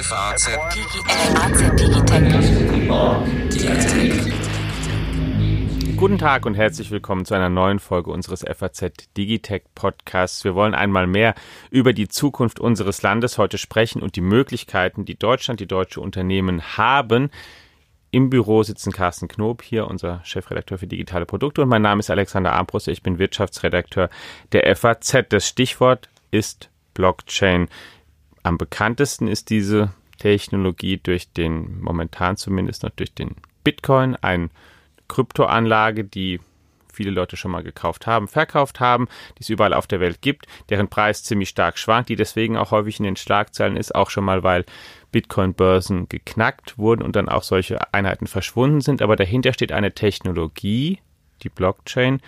FAZ Guten Tag und herzlich willkommen zu einer neuen Folge unseres FAZ Digitech Podcasts. Wir wollen einmal mehr über die Zukunft unseres Landes heute sprechen und die Möglichkeiten, die Deutschland, die deutsche Unternehmen haben. Im Büro sitzen Carsten Knob hier, unser Chefredakteur für digitale Produkte und mein Name ist Alexander Armbruster. Ich bin Wirtschaftsredakteur der FAZ. Das Stichwort ist Blockchain. Am bekanntesten ist diese Technologie durch den, momentan zumindest noch durch den Bitcoin, eine Kryptoanlage, die viele Leute schon mal gekauft haben, verkauft haben, die es überall auf der Welt gibt, deren Preis ziemlich stark schwankt, die deswegen auch häufig in den Schlagzeilen ist, auch schon mal, weil Bitcoin-Börsen geknackt wurden und dann auch solche Einheiten verschwunden sind. Aber dahinter steht eine Technologie, die Blockchain,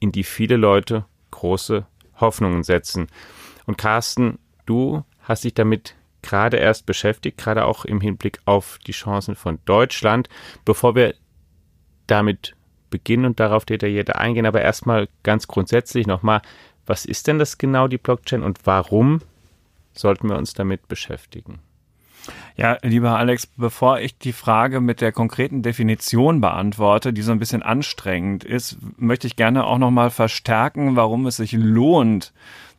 in die viele Leute große Hoffnungen setzen. Und Carsten, du hast dich damit gerade erst beschäftigt, gerade auch im Hinblick auf die Chancen von Deutschland. Bevor wir damit beginnen und darauf detailliert eingehen, aber erstmal ganz grundsätzlich nochmal, was ist denn das genau, die Blockchain und warum sollten wir uns damit beschäftigen? Ja, lieber Alex, bevor ich die Frage mit der konkreten Definition beantworte, die so ein bisschen anstrengend ist, möchte ich gerne auch nochmal verstärken, warum es sich lohnt,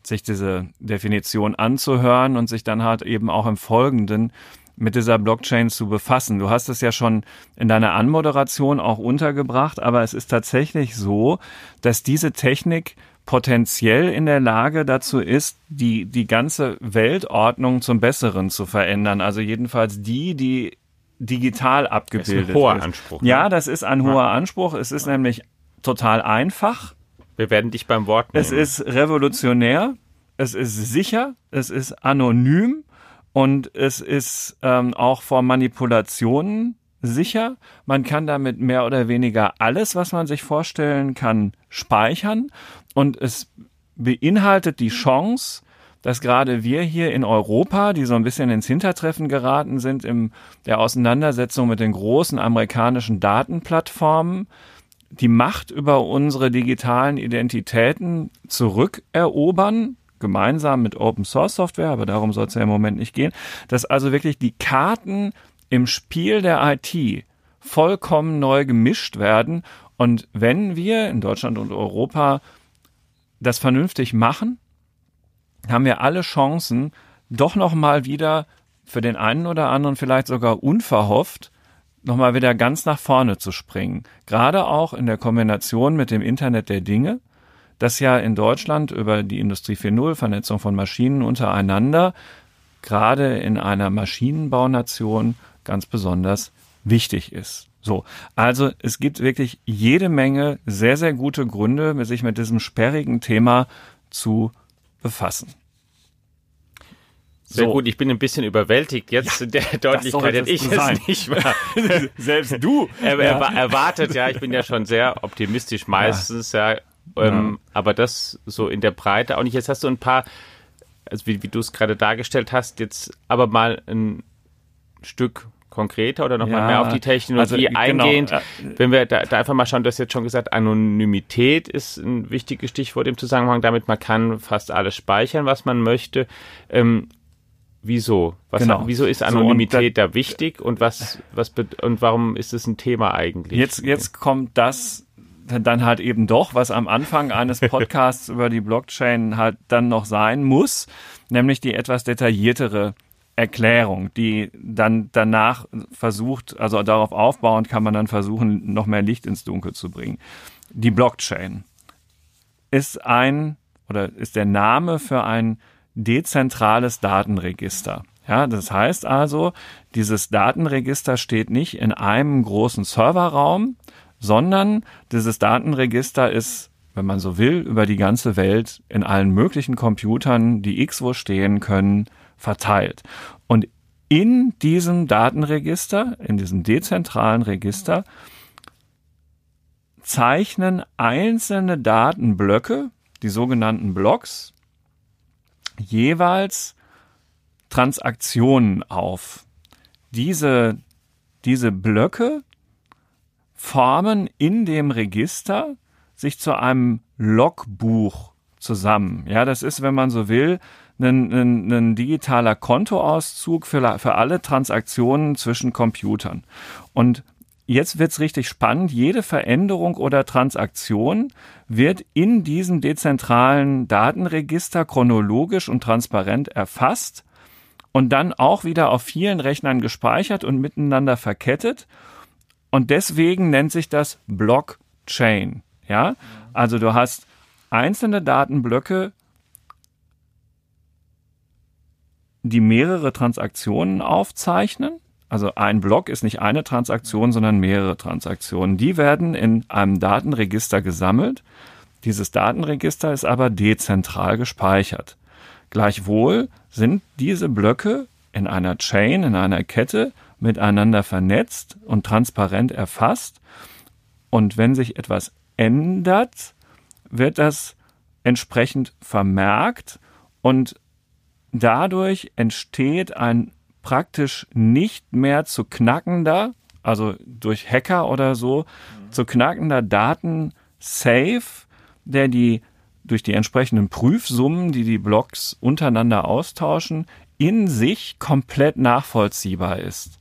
sich diese Definition anzuhören und sich dann halt eben auch im Folgenden mit dieser Blockchain zu befassen. Du hast es ja schon in deiner Anmoderation auch untergebracht, aber es ist tatsächlich so, dass diese Technik potenziell in der Lage dazu ist, die, die ganze Weltordnung zum Besseren zu verändern. Also jedenfalls die, die digital abgebildet ist. Ein hoher ist. Anspruch. Ne? Ja, das ist ein hoher Anspruch. Es ist ja. nämlich total einfach. Wir werden dich beim Wort nehmen. Es ist revolutionär, es ist sicher, es ist anonym und es ist ähm, auch vor Manipulationen sicher. Man kann damit mehr oder weniger alles, was man sich vorstellen kann, speichern. Und es beinhaltet die Chance, dass gerade wir hier in Europa, die so ein bisschen ins Hintertreffen geraten sind in der Auseinandersetzung mit den großen amerikanischen Datenplattformen, die Macht über unsere digitalen Identitäten zurückerobern, gemeinsam mit Open Source Software, aber darum soll es ja im Moment nicht gehen, dass also wirklich die Karten im Spiel der IT vollkommen neu gemischt werden. Und wenn wir in Deutschland und Europa das vernünftig machen, haben wir alle Chancen, doch noch mal wieder für den einen oder anderen vielleicht sogar unverhofft noch mal wieder ganz nach vorne zu springen. Gerade auch in der Kombination mit dem Internet der Dinge, das ja in Deutschland über die Industrie 4.0, Vernetzung von Maschinen untereinander, gerade in einer Maschinenbaunation ganz besonders wichtig ist. So, also es gibt wirklich jede Menge sehr, sehr gute Gründe, sich mit diesem sperrigen Thema zu befassen. Sehr so. gut, ich bin ein bisschen überwältigt jetzt ja, der Deutlichkeit, hätte ich es nicht war. Selbst du. Er, er, erwartet, ja, ich bin ja schon sehr optimistisch meistens, ja. ja, ähm, ja. aber das so in der Breite auch nicht. Jetzt hast du ein paar, also wie, wie du es gerade dargestellt hast, jetzt aber mal ein Stück konkreter oder nochmal ja, mehr auf die Technologie also, eingehend. Genau, Wenn wir da, da, einfach mal schauen, du hast jetzt schon gesagt, Anonymität ist ein wichtiges Stichwort im Zusammenhang damit. Man kann fast alles speichern, was man möchte. Ähm, wieso? Was, genau. Wieso ist Anonymität so, da, da, wichtig und was, was und warum ist es ein Thema eigentlich? Jetzt, jetzt kommt das dann halt eben doch, was am Anfang eines Podcasts über die Blockchain halt dann noch sein muss, nämlich die etwas detailliertere Erklärung, die dann danach versucht, also darauf aufbauend kann man dann versuchen, noch mehr Licht ins Dunkel zu bringen. Die Blockchain ist ein oder ist der Name für ein dezentrales Datenregister. Ja, das heißt also, dieses Datenregister steht nicht in einem großen Serverraum, sondern dieses Datenregister ist, wenn man so will, über die ganze Welt in allen möglichen Computern, die x wo stehen können, verteilt. Und in diesem Datenregister, in diesem dezentralen Register, zeichnen einzelne Datenblöcke, die sogenannten Blocks, jeweils Transaktionen auf. Diese, diese Blöcke formen in dem Register sich zu einem Logbuch zusammen. Ja, das ist, wenn man so will, ein, ein, ein digitaler Kontoauszug für, für alle Transaktionen zwischen Computern. Und jetzt wird's richtig spannend. Jede Veränderung oder Transaktion wird in diesem dezentralen Datenregister chronologisch und transparent erfasst und dann auch wieder auf vielen Rechnern gespeichert und miteinander verkettet. Und deswegen nennt sich das Blockchain. Ja, also du hast einzelne Datenblöcke, die mehrere Transaktionen aufzeichnen. Also ein Block ist nicht eine Transaktion, sondern mehrere Transaktionen. Die werden in einem Datenregister gesammelt. Dieses Datenregister ist aber dezentral gespeichert. Gleichwohl sind diese Blöcke in einer Chain, in einer Kette miteinander vernetzt und transparent erfasst. Und wenn sich etwas ändert, wird das entsprechend vermerkt und dadurch entsteht ein praktisch nicht mehr zu knackender, also durch Hacker oder so, zu knackender Datensafe, der die durch die entsprechenden Prüfsummen, die die Blocks untereinander austauschen, in sich komplett nachvollziehbar ist.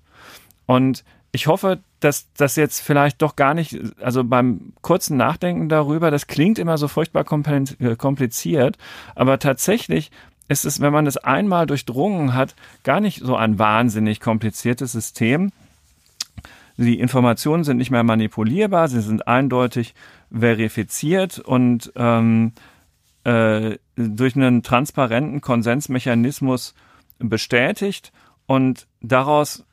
Und ich hoffe, dass das jetzt vielleicht doch gar nicht, also beim kurzen Nachdenken darüber, das klingt immer so furchtbar äh, kompliziert, aber tatsächlich ist es, wenn man es einmal durchdrungen hat, gar nicht so ein wahnsinnig kompliziertes System. Die Informationen sind nicht mehr manipulierbar, sie sind eindeutig verifiziert und ähm, äh, durch einen transparenten Konsensmechanismus bestätigt und daraus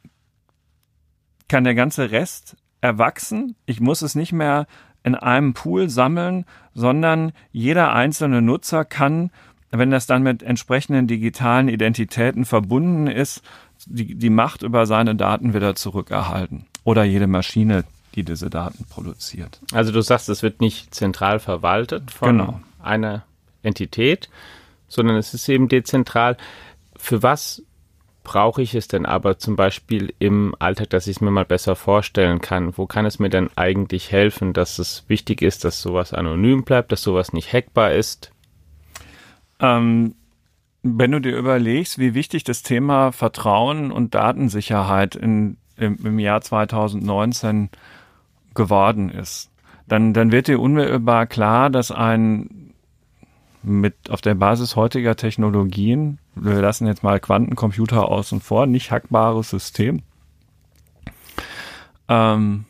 kann der ganze Rest erwachsen. Ich muss es nicht mehr in einem Pool sammeln, sondern jeder einzelne Nutzer kann, wenn das dann mit entsprechenden digitalen Identitäten verbunden ist, die, die Macht über seine Daten wieder zurückerhalten. Oder jede Maschine, die diese Daten produziert. Also du sagst, es wird nicht zentral verwaltet von genau. einer Entität, sondern es ist eben dezentral. Für was brauche ich es denn aber zum Beispiel im Alltag, dass ich es mir mal besser vorstellen kann? Wo kann es mir denn eigentlich helfen, dass es wichtig ist, dass sowas anonym bleibt, dass sowas nicht hackbar ist? Ähm, wenn du dir überlegst, wie wichtig das Thema Vertrauen und Datensicherheit in, im, im Jahr 2019 geworden ist, dann, dann wird dir unmittelbar klar, dass ein mit auf der Basis heutiger Technologien, wir lassen jetzt mal Quantencomputer außen vor, nicht hackbares System, ähm,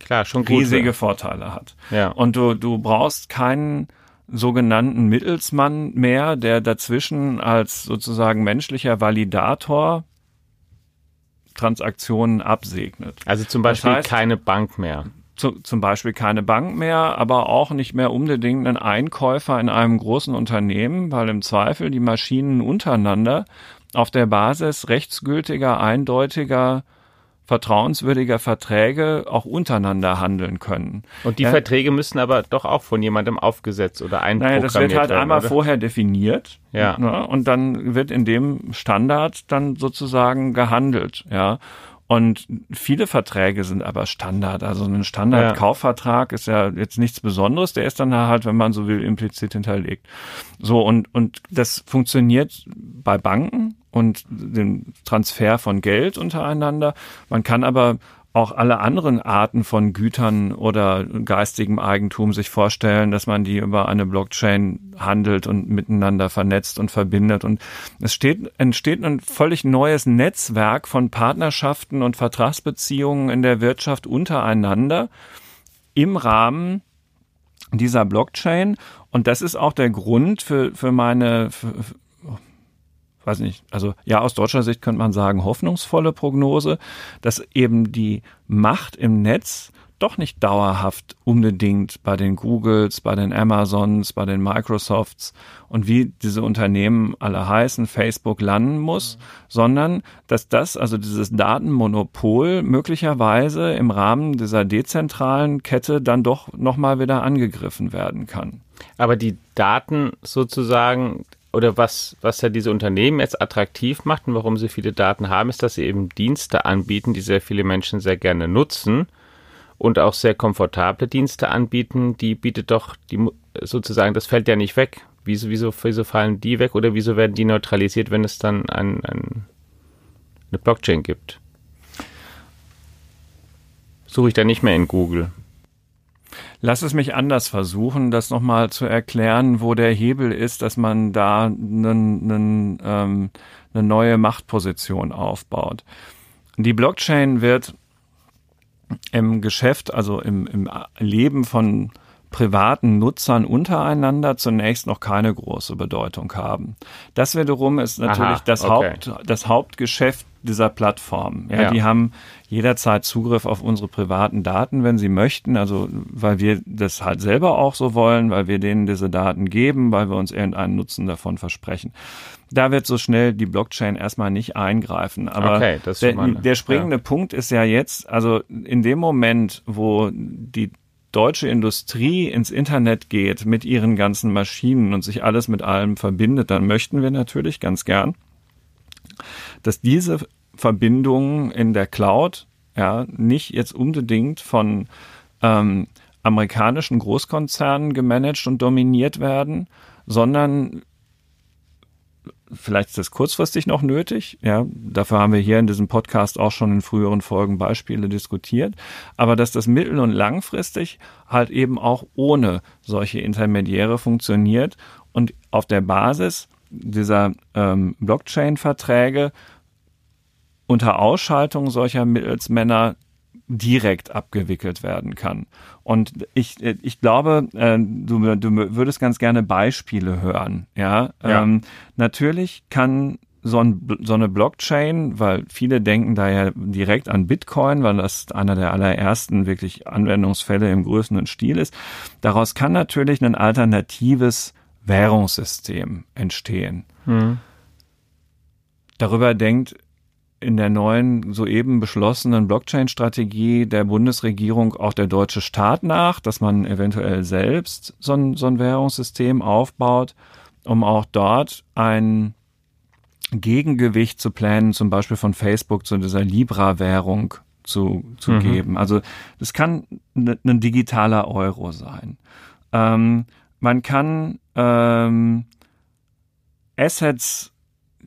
Klar, schon riesige gut, Vorteile hat. Ja. Und du, du brauchst keinen sogenannten Mittelsmann mehr, der dazwischen als sozusagen menschlicher Validator Transaktionen absegnet. Also zum Beispiel das heißt, keine Bank mehr zu, zum Beispiel keine Bank mehr, aber auch nicht mehr unbedingt ein Einkäufer in einem großen Unternehmen, weil im Zweifel die Maschinen untereinander auf der Basis rechtsgültiger, eindeutiger, vertrauenswürdiger Verträge auch untereinander handeln können. Und die ja, Verträge müssen aber doch auch von jemandem aufgesetzt oder einprogrammiert werden. Naja, das wird halt werden, einmal oder? vorher definiert. Ja. Ne, und dann wird in dem Standard dann sozusagen gehandelt. Ja. Und viele Verträge sind aber Standard. Also ein Standard-Kaufvertrag ist ja jetzt nichts Besonderes. Der ist dann halt, wenn man so will, implizit hinterlegt. So, und, und das funktioniert bei Banken und dem Transfer von Geld untereinander. Man kann aber auch alle anderen Arten von Gütern oder geistigem Eigentum sich vorstellen, dass man die über eine Blockchain handelt und miteinander vernetzt und verbindet. Und es steht, entsteht ein völlig neues Netzwerk von Partnerschaften und Vertragsbeziehungen in der Wirtschaft untereinander im Rahmen dieser Blockchain. Und das ist auch der Grund für, für meine, für, weiß nicht, also ja, aus deutscher Sicht könnte man sagen, hoffnungsvolle Prognose, dass eben die Macht im Netz doch nicht dauerhaft unbedingt bei den Googles, bei den Amazons, bei den Microsofts und wie diese Unternehmen alle heißen, Facebook landen muss, mhm. sondern dass das, also dieses Datenmonopol möglicherweise im Rahmen dieser dezentralen Kette dann doch nochmal wieder angegriffen werden kann. Aber die Daten sozusagen, oder was, was ja diese Unternehmen jetzt attraktiv macht und warum sie viele Daten haben, ist, dass sie eben Dienste anbieten, die sehr viele Menschen sehr gerne nutzen und auch sehr komfortable Dienste anbieten. Die bietet doch die, sozusagen, das fällt ja nicht weg. Wieso, wieso, wieso fallen die weg oder wieso werden die neutralisiert, wenn es dann ein, ein, eine Blockchain gibt? Suche ich da nicht mehr in Google. Lass es mich anders versuchen, das nochmal zu erklären, wo der Hebel ist, dass man da einen, ähm, eine neue Machtposition aufbaut. Die Blockchain wird im Geschäft, also im, im Leben von privaten Nutzern untereinander zunächst noch keine große Bedeutung haben. Das wiederum ist natürlich Aha, das, okay. Haupt, das Hauptgeschäft dieser Plattform. Ja, ja, Die haben jederzeit Zugriff auf unsere privaten Daten, wenn sie möchten, also weil wir das halt selber auch so wollen, weil wir denen diese Daten geben, weil wir uns irgendeinen Nutzen davon versprechen. Da wird so schnell die Blockchain erstmal nicht eingreifen. Aber okay, der, der, springende ja. Punkt ist ja jetzt, also in dem Moment, wo die deutsche Industrie ins Internet geht mit ihren ganzen Maschinen und sich alles mit allem verbindet, dann möchten wir natürlich ganz gern, dass diese Verbindungen in der Cloud ja nicht jetzt unbedingt von ähm, amerikanischen Großkonzernen gemanagt und dominiert werden, sondern vielleicht ist das kurzfristig noch nötig. Ja, dafür haben wir hier in diesem Podcast auch schon in früheren Folgen Beispiele diskutiert. Aber dass das mittel- und langfristig halt eben auch ohne solche Intermediäre funktioniert und auf der Basis dieser ähm, Blockchain-Verträge unter Ausschaltung solcher Mittelsmänner direkt abgewickelt werden kann. Und ich, ich glaube, äh, du, du würdest ganz gerne Beispiele hören. Ja, ja. Ähm, natürlich kann so, ein, so eine Blockchain, weil viele denken da ja direkt an Bitcoin, weil das einer der allerersten wirklich Anwendungsfälle im größeren Stil ist. Daraus kann natürlich ein alternatives Währungssystem entstehen. Hm. Darüber denkt in der neuen soeben beschlossenen Blockchain-Strategie der Bundesregierung auch der deutsche Staat nach, dass man eventuell selbst so ein, so ein Währungssystem aufbaut, um auch dort ein Gegengewicht zu Plänen, zum Beispiel von Facebook zu dieser Libra-Währung zu, zu mhm. geben. Also das kann ein digitaler Euro sein. Ähm, man kann ähm, Assets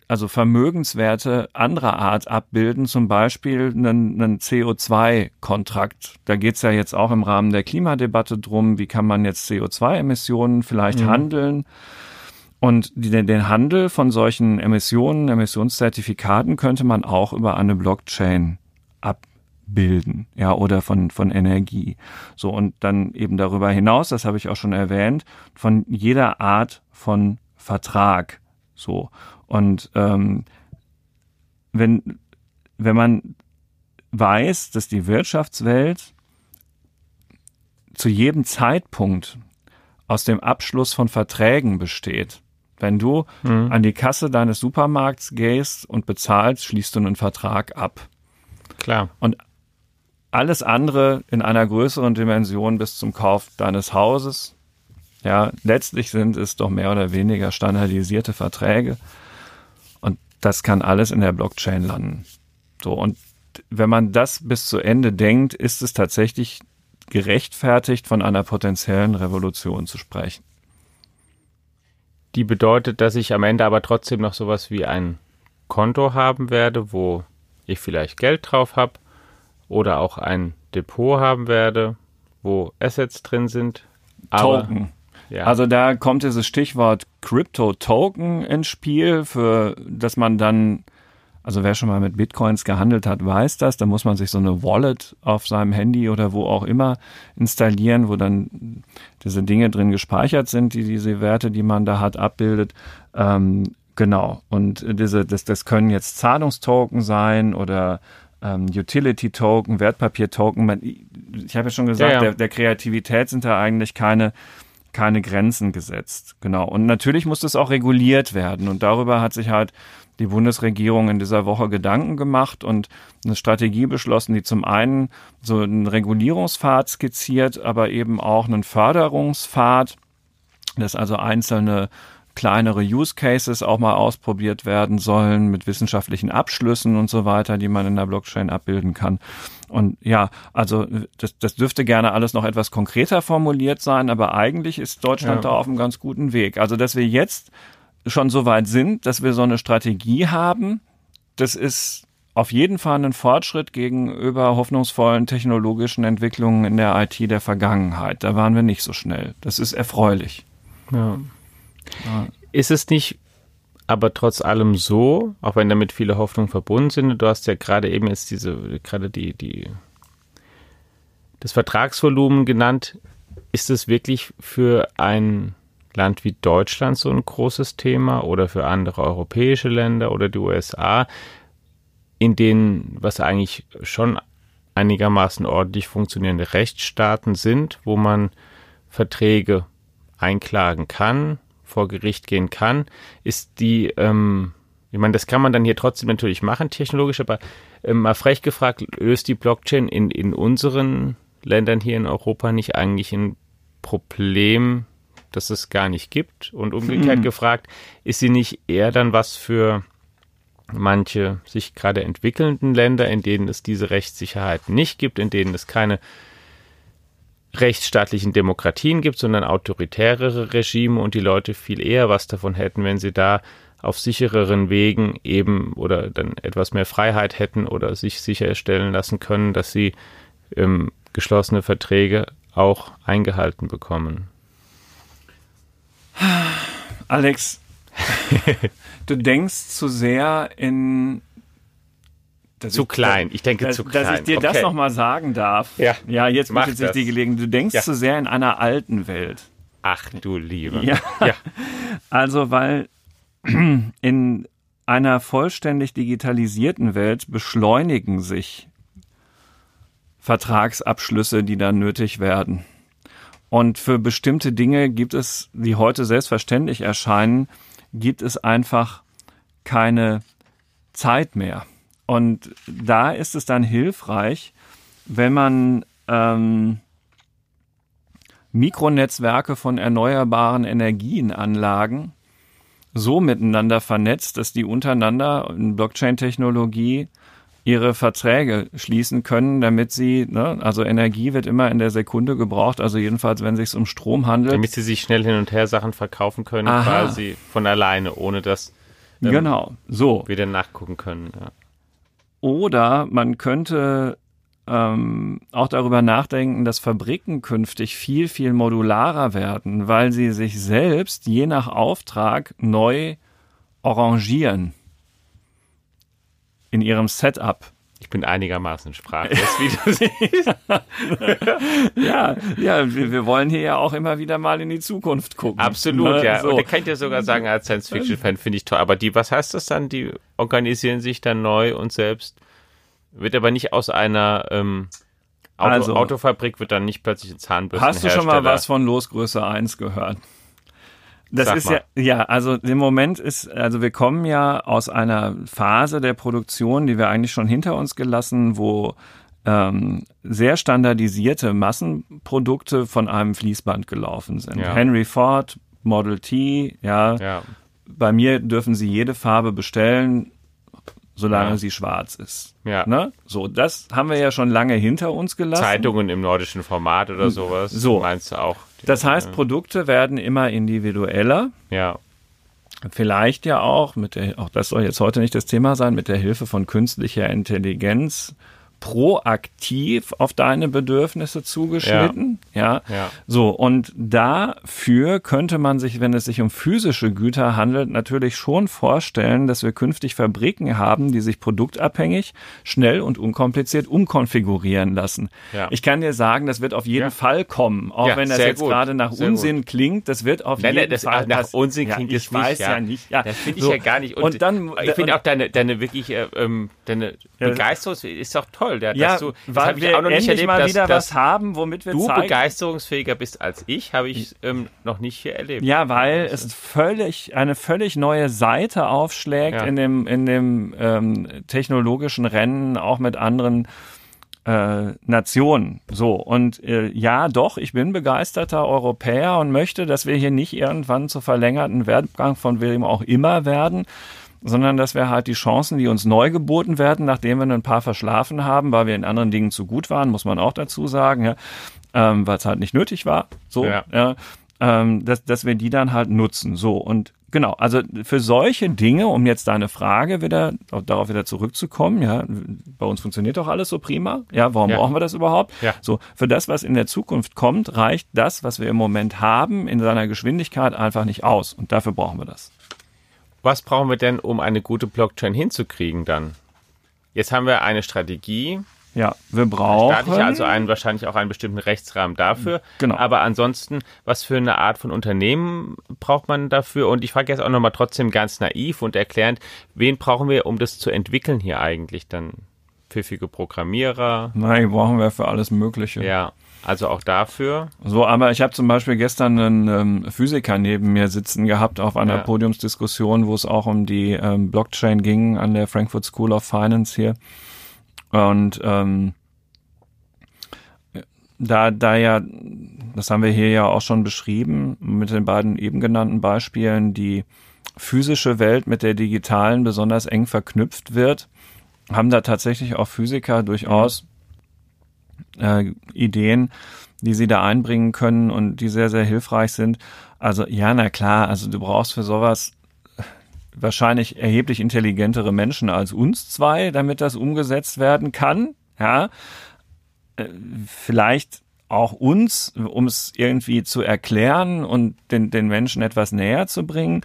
also Vermögenswerte anderer Art abbilden, zum Beispiel einen, einen CO2-Kontrakt. Da geht's ja jetzt auch im Rahmen der Klimadebatte drum, wie kann man jetzt CO2-Emissionen vielleicht mhm. handeln. Und die, den Handel von solchen Emissionen, Emissionszertifikaten könnte man auch über eine Blockchain abbilden, ja, oder von, von Energie. So, und dann eben darüber hinaus, das habe ich auch schon erwähnt, von jeder Art von Vertrag. So. Und ähm, wenn, wenn man weiß, dass die Wirtschaftswelt zu jedem Zeitpunkt aus dem Abschluss von Verträgen besteht. Wenn du mhm. an die Kasse deines Supermarkts gehst und bezahlst, schließt du einen Vertrag ab. Klar. Und alles andere in einer größeren Dimension bis zum Kauf deines Hauses, ja, letztlich sind es doch mehr oder weniger standardisierte Verträge das kann alles in der Blockchain landen. So, und wenn man das bis zu Ende denkt, ist es tatsächlich gerechtfertigt, von einer potenziellen Revolution zu sprechen. Die bedeutet, dass ich am Ende aber trotzdem noch sowas wie ein Konto haben werde, wo ich vielleicht Geld drauf habe oder auch ein Depot haben werde, wo Assets drin sind. Token. Ja. Also da kommt dieses Stichwort Crypto-Token ins Spiel, für dass man dann, also wer schon mal mit Bitcoins gehandelt hat, weiß das. Da muss man sich so eine Wallet auf seinem Handy oder wo auch immer installieren, wo dann diese Dinge drin gespeichert sind, die diese Werte, die man da hat, abbildet. Ähm, genau. Und diese, das, das können jetzt Zahlungstoken sein oder ähm, Utility-Token, Wertpapier-Token. Ich habe ja schon gesagt, ja, ja. Der, der Kreativität sind da eigentlich keine keine Grenzen gesetzt. Genau. Und natürlich muss das auch reguliert werden. Und darüber hat sich halt die Bundesregierung in dieser Woche Gedanken gemacht und eine Strategie beschlossen, die zum einen so einen Regulierungspfad skizziert, aber eben auch einen Förderungspfad, dass also einzelne kleinere Use Cases auch mal ausprobiert werden sollen mit wissenschaftlichen Abschlüssen und so weiter, die man in der Blockchain abbilden kann. Und ja, also das, das dürfte gerne alles noch etwas konkreter formuliert sein, aber eigentlich ist Deutschland ja. da auf einem ganz guten Weg. Also dass wir jetzt schon so weit sind, dass wir so eine Strategie haben, das ist auf jeden Fall ein Fortschritt gegenüber hoffnungsvollen technologischen Entwicklungen in der IT der Vergangenheit. Da waren wir nicht so schnell. Das ist erfreulich. Ja. Ja. Ist es nicht aber trotz allem so, auch wenn damit viele Hoffnungen verbunden sind, du hast ja gerade eben jetzt diese, gerade die, die, das Vertragsvolumen genannt, ist es wirklich für ein Land wie Deutschland so ein großes Thema oder für andere europäische Länder oder die USA, in denen, was eigentlich schon einigermaßen ordentlich funktionierende Rechtsstaaten sind, wo man Verträge einklagen kann, vor Gericht gehen kann, ist die, ähm, ich meine, das kann man dann hier trotzdem natürlich machen, technologisch, aber ähm, mal frech gefragt, löst die Blockchain in, in unseren Ländern hier in Europa nicht eigentlich ein Problem, das es gar nicht gibt? Und umgekehrt hm. gefragt, ist sie nicht eher dann was für manche sich gerade entwickelnden Länder, in denen es diese Rechtssicherheit nicht gibt, in denen es keine rechtsstaatlichen Demokratien gibt, sondern autoritärere Regime und die Leute viel eher was davon hätten, wenn sie da auf sichereren Wegen eben oder dann etwas mehr Freiheit hätten oder sich sicherstellen lassen können, dass sie ähm, geschlossene Verträge auch eingehalten bekommen. Alex, du denkst zu sehr in zu klein. Ich denke dass, zu klein. Dass ich dir okay. das nochmal sagen darf. Ja, ja jetzt bietet sich die Gelegenheit. Du denkst ja. zu sehr in einer alten Welt. Ach du Liebe. Ja. ja. Also, weil in einer vollständig digitalisierten Welt beschleunigen sich Vertragsabschlüsse, die dann nötig werden. Und für bestimmte Dinge gibt es, die heute selbstverständlich erscheinen, gibt es einfach keine Zeit mehr. Und da ist es dann hilfreich, wenn man ähm, Mikronetzwerke von erneuerbaren Energienanlagen so miteinander vernetzt, dass die untereinander in Blockchain-Technologie ihre Verträge schließen können, damit sie, ne, also Energie wird immer in der Sekunde gebraucht, also jedenfalls, wenn es sich um Strom handelt. Damit sie sich schnell hin und her Sachen verkaufen können, Aha. quasi von alleine, ohne dass ähm, genau so wir nachgucken können. Ja. Oder man könnte ähm, auch darüber nachdenken, dass Fabriken künftig viel, viel modularer werden, weil sie sich selbst je nach Auftrag neu arrangieren in ihrem Setup. Ich bin einigermaßen sprachlos, wie du siehst. ja, ja, wir, wir, wollen hier ja auch immer wieder mal in die Zukunft gucken. Absolut, ne? ja. So. Und ich kann dir sogar sagen, als Science-Fiction-Fan finde ich toll. Aber die, was heißt das dann? Die organisieren sich dann neu und selbst. Wird aber nicht aus einer ähm, Auto, also, Autofabrik wird dann nicht plötzlich ein Zahnbürsten. Hast du schon mal was von Losgröße 1 gehört? Das Sag ist mal. ja, ja, also im Moment ist, also wir kommen ja aus einer Phase der Produktion, die wir eigentlich schon hinter uns gelassen, wo ähm, sehr standardisierte Massenprodukte von einem Fließband gelaufen sind. Ja. Henry Ford, Model T, ja. ja. Bei mir dürfen Sie jede Farbe bestellen, solange ja. sie schwarz ist. Ja. Ne? So, das haben wir ja schon lange hinter uns gelassen. Zeitungen im nordischen Format oder sowas. So. Meinst du auch? Das heißt, Produkte werden immer individueller. Ja. Vielleicht ja auch mit der, auch das soll jetzt heute nicht das Thema sein, mit der Hilfe von künstlicher Intelligenz proaktiv auf deine Bedürfnisse zugeschnitten. Ja. ja. ja. So, und dafür könnte man sich, wenn es sich um physische Güter handelt, natürlich schon vorstellen, dass wir künftig Fabriken haben, die sich produktabhängig, schnell und unkompliziert umkonfigurieren lassen. Ja. Ich kann dir sagen, das wird auf jeden ja. Fall kommen, auch ja, wenn das jetzt gut. gerade nach sehr Unsinn gut. klingt, das wird auf nein, jeden das, Fall. Nach Unsinn klingt ich weiß nicht, ja, nicht. Ja. Das finde ich so. ja gar nicht. Und, und dann, ich finde auch deine, deine wirklich, äh, ähm, deine Begeisterung ist doch toll toll, der, ja, dass du, das weil wir auch noch nicht erlebt, mal dass, wieder dass was haben, womit wir du zeigen. begeisterungsfähiger bist als ich, habe ich ähm, noch nicht hier erlebt. Ja, weil es völlig eine völlig neue Seite aufschlägt ja. in dem in dem ähm, technologischen Rennen, auch mit anderen äh, Nationen. So, und äh, ja, doch, ich bin begeisterter Europäer und möchte, dass wir hier nicht irgendwann zu verlängerten Werdegang von wem auch immer werden, sondern dass wir halt die Chancen, die uns neu geboten werden, nachdem wir ein paar verschlafen haben, weil wir in anderen Dingen zu gut waren, muss man auch dazu sagen, ja, ähm, weil es halt nicht nötig war, so, ja. ja ähm, dass, dass wir die dann halt nutzen. So und genau, also für solche Dinge, um jetzt deine Frage wieder darauf wieder zurückzukommen, ja, bei uns funktioniert doch alles so prima. Ja, warum ja. brauchen wir das überhaupt? Ja. So, für das, was in der Zukunft kommt, reicht das, was wir im Moment haben, in seiner Geschwindigkeit einfach nicht aus. Und dafür brauchen wir das. Was brauchen wir denn, um eine gute Blockchain hinzukriegen dann? Jetzt haben wir eine Strategie, ja, wir brauchen. Staatlich also einen, wahrscheinlich auch einen bestimmten Rechtsrahmen dafür. Genau. Aber ansonsten, was für eine Art von Unternehmen braucht man dafür? Und ich frage jetzt auch nochmal trotzdem ganz naiv und erklärend, wen brauchen wir, um das zu entwickeln hier eigentlich dann? Pfiffige Programmierer? Nein, brauchen wir für alles Mögliche. Ja. Also auch dafür. So, aber ich habe zum Beispiel gestern einen ähm, Physiker neben mir sitzen gehabt auf einer ja. Podiumsdiskussion, wo es auch um die ähm, Blockchain ging an der Frankfurt School of Finance hier. Und ähm, da, da ja, das haben wir hier ja auch schon beschrieben, mit den beiden eben genannten Beispielen, die physische Welt mit der digitalen besonders eng verknüpft wird, haben da tatsächlich auch Physiker durchaus äh, Ideen, die sie da einbringen können und die sehr, sehr hilfreich sind. Also ja, na klar, also du brauchst für sowas wahrscheinlich erheblich intelligentere Menschen als uns zwei, damit das umgesetzt werden kann. Ja, äh, vielleicht auch uns, um es irgendwie zu erklären und den, den Menschen etwas näher zu bringen.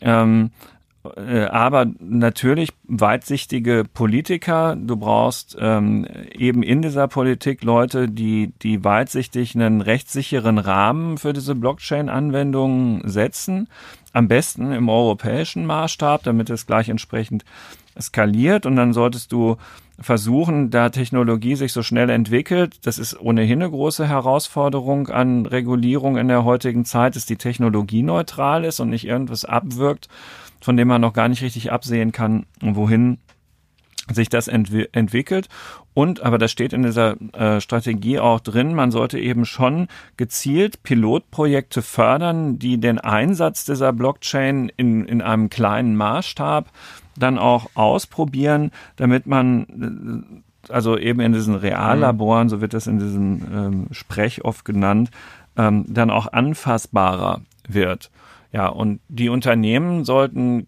Ähm, äh, aber natürlich weitsichtige Politiker. Du brauchst ähm, eben in dieser Politik Leute, die, die weitsichtig einen rechtssicheren Rahmen für diese Blockchain-Anwendungen setzen. Am besten im europäischen Maßstab, damit es gleich entsprechend skaliert. Und dann solltest du versuchen, da Technologie sich so schnell entwickelt. Das ist ohnehin eine große Herausforderung an Regulierung in der heutigen Zeit, dass die Technologie neutral ist und nicht irgendwas abwirkt von dem man noch gar nicht richtig absehen kann, wohin sich das entwi entwickelt. Und, aber das steht in dieser äh, Strategie auch drin, man sollte eben schon gezielt Pilotprojekte fördern, die den Einsatz dieser Blockchain in, in einem kleinen Maßstab dann auch ausprobieren, damit man äh, also eben in diesen Reallaboren, so wird das in diesem ähm, Sprech oft genannt, ähm, dann auch anfassbarer wird. Ja, und die Unternehmen sollten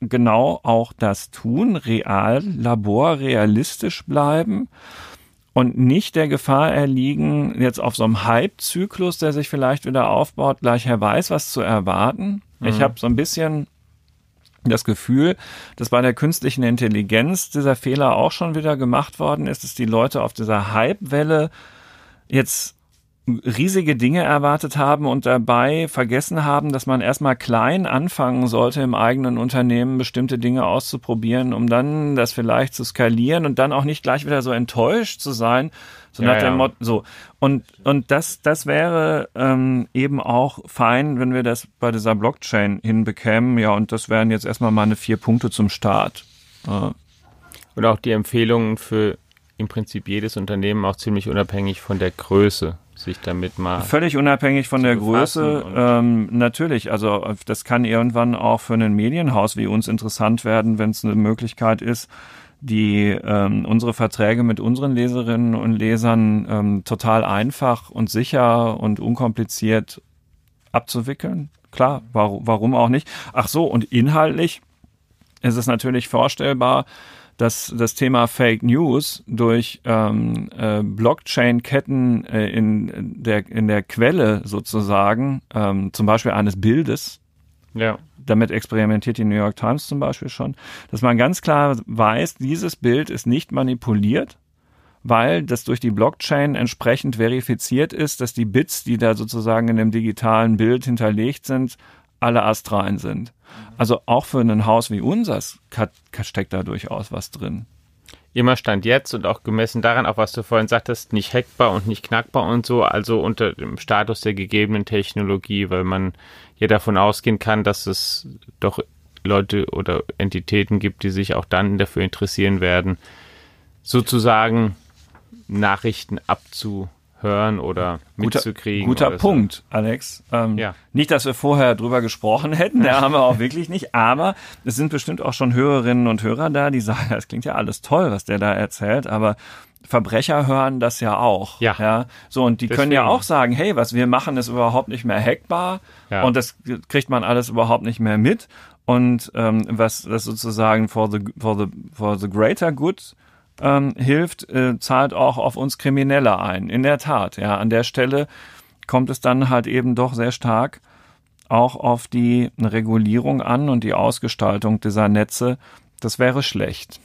genau auch das tun, real, labor, realistisch bleiben und nicht der Gefahr erliegen, jetzt auf so einem Hype-Zyklus, der sich vielleicht wieder aufbaut, gleich her weiß, was zu erwarten. Mhm. Ich habe so ein bisschen das Gefühl, dass bei der künstlichen Intelligenz dieser Fehler auch schon wieder gemacht worden ist, dass die Leute auf dieser Hype-Welle jetzt riesige Dinge erwartet haben und dabei vergessen haben, dass man erstmal klein anfangen sollte, im eigenen Unternehmen bestimmte Dinge auszuprobieren, um dann das vielleicht zu skalieren und dann auch nicht gleich wieder so enttäuscht zu sein, so ja, nach dem. Motto, so. Und, und das, das wäre ähm, eben auch fein, wenn wir das bei dieser Blockchain hinbekämen. Ja, und das wären jetzt erstmal meine vier Punkte zum Start. Äh. Und auch die Empfehlungen für im Prinzip jedes Unternehmen auch ziemlich unabhängig von der Größe sich damit mal. Völlig unabhängig von der Größe. Ähm, natürlich, also das kann irgendwann auch für ein Medienhaus wie uns interessant werden, wenn es eine Möglichkeit ist, die ähm, unsere Verträge mit unseren Leserinnen und Lesern ähm, total einfach und sicher und unkompliziert abzuwickeln. Klar, warum, warum auch nicht? Ach so, und inhaltlich ist es natürlich vorstellbar, dass das Thema Fake News durch ähm, äh, Blockchain-Ketten äh, in, der, in der Quelle sozusagen, ähm, zum Beispiel eines Bildes, ja. damit experimentiert die New York Times zum Beispiel schon, dass man ganz klar weiß, dieses Bild ist nicht manipuliert, weil das durch die Blockchain entsprechend verifiziert ist, dass die Bits, die da sozusagen in dem digitalen Bild hinterlegt sind, alle astrein sind. Also auch für ein Haus wie unseres steckt da durchaus was drin. Immer Stand jetzt und auch gemessen daran, auch was du vorhin sagtest, nicht hackbar und nicht knackbar und so, also unter dem Status der gegebenen Technologie, weil man ja davon ausgehen kann, dass es doch Leute oder Entitäten gibt, die sich auch dann dafür interessieren werden, sozusagen Nachrichten abzu hören oder mitzukriegen. Guter, oder Punkt, so. Alex. Ähm, ja. Nicht, dass wir vorher drüber gesprochen hätten, da haben wir auch wirklich nicht, aber es sind bestimmt auch schon Hörerinnen und Hörer da, die sagen, das klingt ja alles toll, was der da erzählt, aber Verbrecher hören das ja auch. Ja. ja? So, und die Deswegen. können ja auch sagen, hey, was wir machen, ist überhaupt nicht mehr hackbar ja. und das kriegt man alles überhaupt nicht mehr mit. Und ähm, was das sozusagen for the, for the, for the greater good ähm, hilft, äh, zahlt auch auf uns Kriminelle ein. In der Tat, ja, an der Stelle kommt es dann halt eben doch sehr stark auch auf die Regulierung an und die Ausgestaltung dieser Netze. Das wäre schlecht.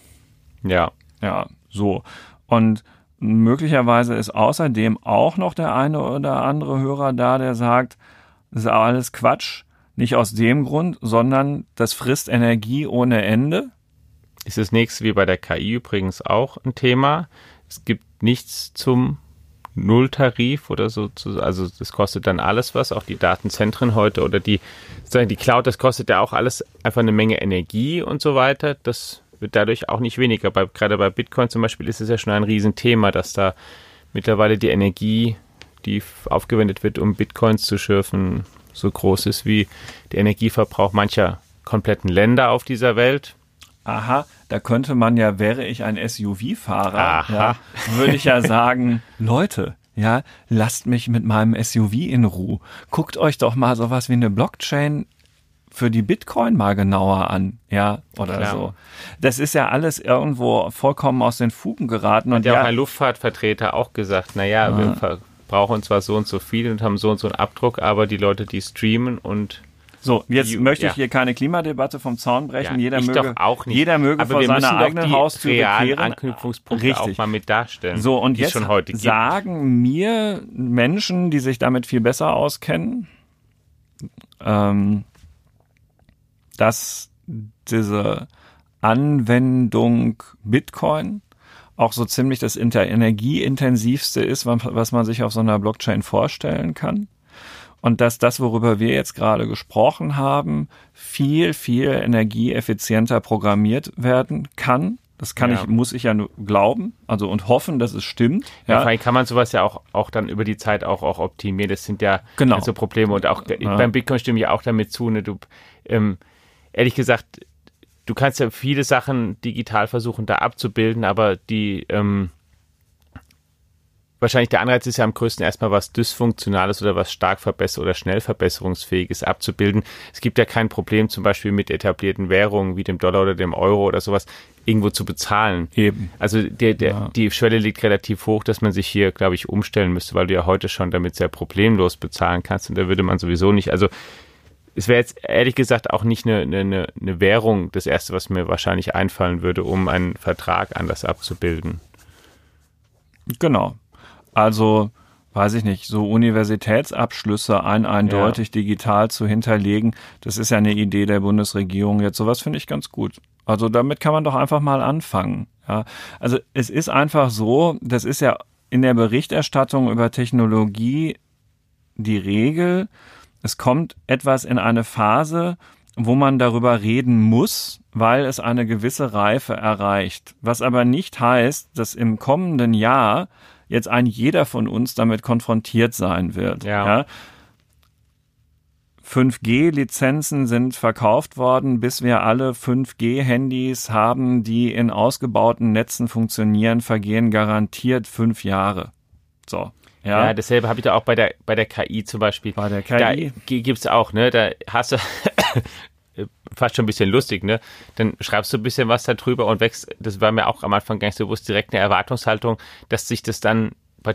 Ja. Ja, so. Und möglicherweise ist außerdem auch noch der eine oder andere Hörer da, der sagt, das ist alles Quatsch. Nicht aus dem Grund, sondern das frisst Energie ohne Ende. Ist das nächste wie bei der KI übrigens auch ein Thema. Es gibt nichts zum Nulltarif oder so, also das kostet dann alles was, auch die Datenzentren heute oder die, die Cloud, das kostet ja auch alles einfach eine Menge Energie und so weiter. Das wird dadurch auch nicht weniger. Bei, gerade bei Bitcoin zum Beispiel ist es ja schon ein Riesenthema, dass da mittlerweile die Energie, die aufgewendet wird, um Bitcoins zu schürfen, so groß ist wie der Energieverbrauch mancher kompletten Länder auf dieser Welt aha, da könnte man ja, wäre ich ein SUV-Fahrer, ja, würde ich ja sagen, Leute, ja, lasst mich mit meinem SUV in Ruhe. Guckt euch doch mal sowas wie eine Blockchain für die Bitcoin mal genauer an, ja, oder Klar. so. Das ist ja alles irgendwo vollkommen aus den Fugen geraten. Hat und ja auch ein Luftfahrtvertreter auch gesagt, na ja, ja. wir brauchen zwar so und so viel und haben so und so einen Abdruck, aber die Leute, die streamen und so, jetzt you, möchte ich ja. hier keine Klimadebatte vom Zaun brechen. Ja, jeder möge, doch auch nicht. Jeder möge Aber vor seiner eigenen Haustür kehren. Anknüpfungspunkte Richtig. auch mal mit darstellen. So, und jetzt sagen mir Menschen, die sich damit viel besser auskennen, ähm, dass diese Anwendung Bitcoin auch so ziemlich das energieintensivste ist, was man sich auf so einer Blockchain vorstellen kann und dass das, worüber wir jetzt gerade gesprochen haben, viel, viel energieeffizienter programmiert werden kann. Das kann ja. ich, muss ich ja nur glauben, also und hoffen, dass es stimmt. Ja, ja. kann man sowas ja auch, auch dann über die Zeit auch, auch optimieren. Das sind ja genau. so Probleme und auch ja. beim Bitcoin stimme ich auch damit zu. Ne, du, ähm, ehrlich gesagt, du kannst ja viele Sachen digital versuchen, da abzubilden, aber die, ähm, wahrscheinlich der Anreiz ist ja am größten erstmal was Dysfunktionales oder was stark verbesser oder schnell verbesserungsfähiges abzubilden. Es gibt ja kein Problem zum Beispiel mit etablierten Währungen wie dem Dollar oder dem Euro oder sowas irgendwo zu bezahlen. Eben. Also der, der, ja. die Schwelle liegt relativ hoch, dass man sich hier, glaube ich, umstellen müsste, weil du ja heute schon damit sehr problemlos bezahlen kannst und da würde man sowieso nicht, also es wäre jetzt ehrlich gesagt auch nicht eine, eine, eine Währung das erste, was mir wahrscheinlich einfallen würde, um einen Vertrag anders abzubilden. Genau. Also, weiß ich nicht, so Universitätsabschlüsse ein eindeutig ja. digital zu hinterlegen, das ist ja eine Idee der Bundesregierung jetzt. Sowas finde ich ganz gut. Also damit kann man doch einfach mal anfangen. Ja, also es ist einfach so, das ist ja in der Berichterstattung über Technologie die Regel. Es kommt etwas in eine Phase, wo man darüber reden muss, weil es eine gewisse Reife erreicht. Was aber nicht heißt, dass im kommenden Jahr jetzt ein jeder von uns damit konfrontiert sein wird. Ja. ja? 5G-Lizenzen sind verkauft worden, bis wir alle 5G-Handys haben, die in ausgebauten Netzen funktionieren, vergehen garantiert fünf Jahre. So. Ja, ja dasselbe habe ich da auch bei der, bei der KI zum Beispiel. Bei der KI. Da gibt's auch, ne? Da hast du fast schon ein bisschen lustig, ne? Dann schreibst du ein bisschen was darüber und wächst, das war mir auch am Anfang gar nicht so bewusst, direkt eine Erwartungshaltung, dass sich das dann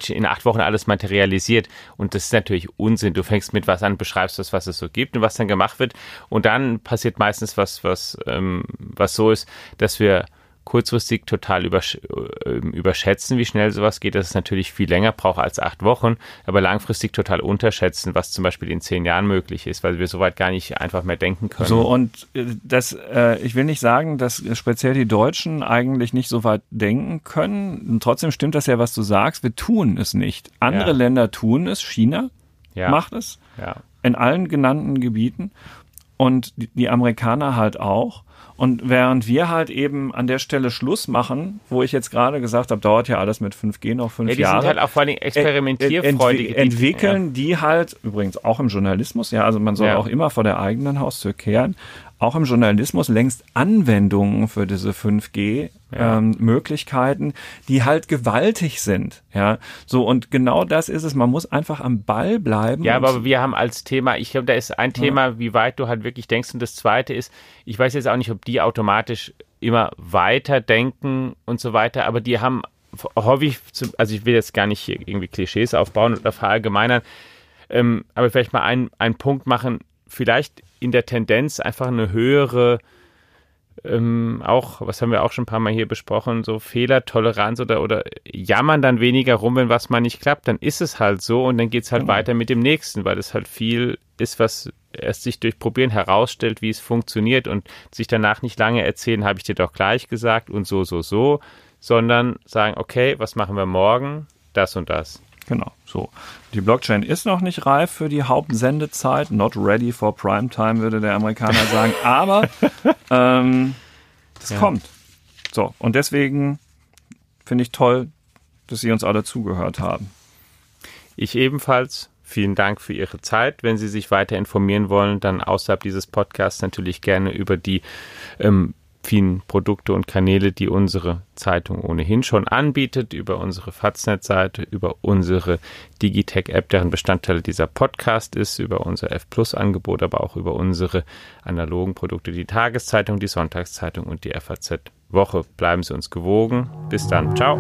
in acht Wochen alles materialisiert. Und das ist natürlich Unsinn. Du fängst mit was an, beschreibst das, was es so gibt und was dann gemacht wird. Und dann passiert meistens was, was, ähm, was so ist, dass wir kurzfristig total übersch äh, überschätzen, wie schnell sowas geht, dass es natürlich viel länger braucht als acht Wochen, aber langfristig total unterschätzen, was zum Beispiel in zehn Jahren möglich ist, weil wir soweit gar nicht einfach mehr denken können. So, und äh, das, äh, ich will nicht sagen, dass speziell die Deutschen eigentlich nicht so weit denken können. Und trotzdem stimmt das ja, was du sagst. Wir tun es nicht. Andere ja. Länder tun es. China ja. macht es. Ja. In allen genannten Gebieten. Und die, die Amerikaner halt auch. Und während wir halt eben an der Stelle Schluss machen, wo ich jetzt gerade gesagt habe, dauert ja alles mit 5G noch fünf ja, die Jahre. sind halt auch vor allem experimentierfreudige. Entwi entwickeln die, ja. die halt, übrigens auch im Journalismus, ja, also man soll ja. auch immer vor der eigenen Haustür kehren, auch im Journalismus längst Anwendungen für diese 5G ja. ähm, Möglichkeiten, die halt gewaltig sind. Ja, so und genau das ist es. Man muss einfach am Ball bleiben. Ja, aber wir haben als Thema, ich glaube, da ist ein Thema, ja. wie weit du halt wirklich denkst. Und das zweite ist, ich weiß jetzt auch nicht, ob die automatisch immer weiter denken und so weiter, aber die haben, hoffe ich, also ich will jetzt gar nicht hier irgendwie Klischees aufbauen oder verallgemeinern, ähm, aber vielleicht mal einen, einen Punkt machen, vielleicht in der Tendenz einfach eine höhere, ähm, auch, was haben wir auch schon ein paar Mal hier besprochen, so Fehlertoleranz oder, oder jammern dann weniger rum, wenn was mal nicht klappt, dann ist es halt so und dann geht es halt genau. weiter mit dem nächsten, weil es halt viel ist, was erst sich durch Probieren herausstellt, wie es funktioniert und sich danach nicht lange erzählen, habe ich dir doch gleich gesagt und so, so, so, sondern sagen, okay, was machen wir morgen? Das und das. Genau, so. Die Blockchain ist noch nicht reif für die Hauptsendezeit. Not ready for Primetime, würde der Amerikaner sagen. Aber ähm, das ja. kommt. So, und deswegen finde ich toll, dass Sie uns alle zugehört haben. Ich ebenfalls. Vielen Dank für Ihre Zeit. Wenn Sie sich weiter informieren wollen, dann außerhalb dieses Podcasts natürlich gerne über die ähm, vielen Produkte und Kanäle, die unsere Zeitung ohnehin schon anbietet, über unsere Faznet-Seite, über unsere Digitech-App, deren Bestandteil dieser Podcast ist, über unser F-Plus-Angebot, aber auch über unsere analogen Produkte, die Tageszeitung, die Sonntagszeitung und die FAZ-Woche. Bleiben Sie uns gewogen. Bis dann. Ciao.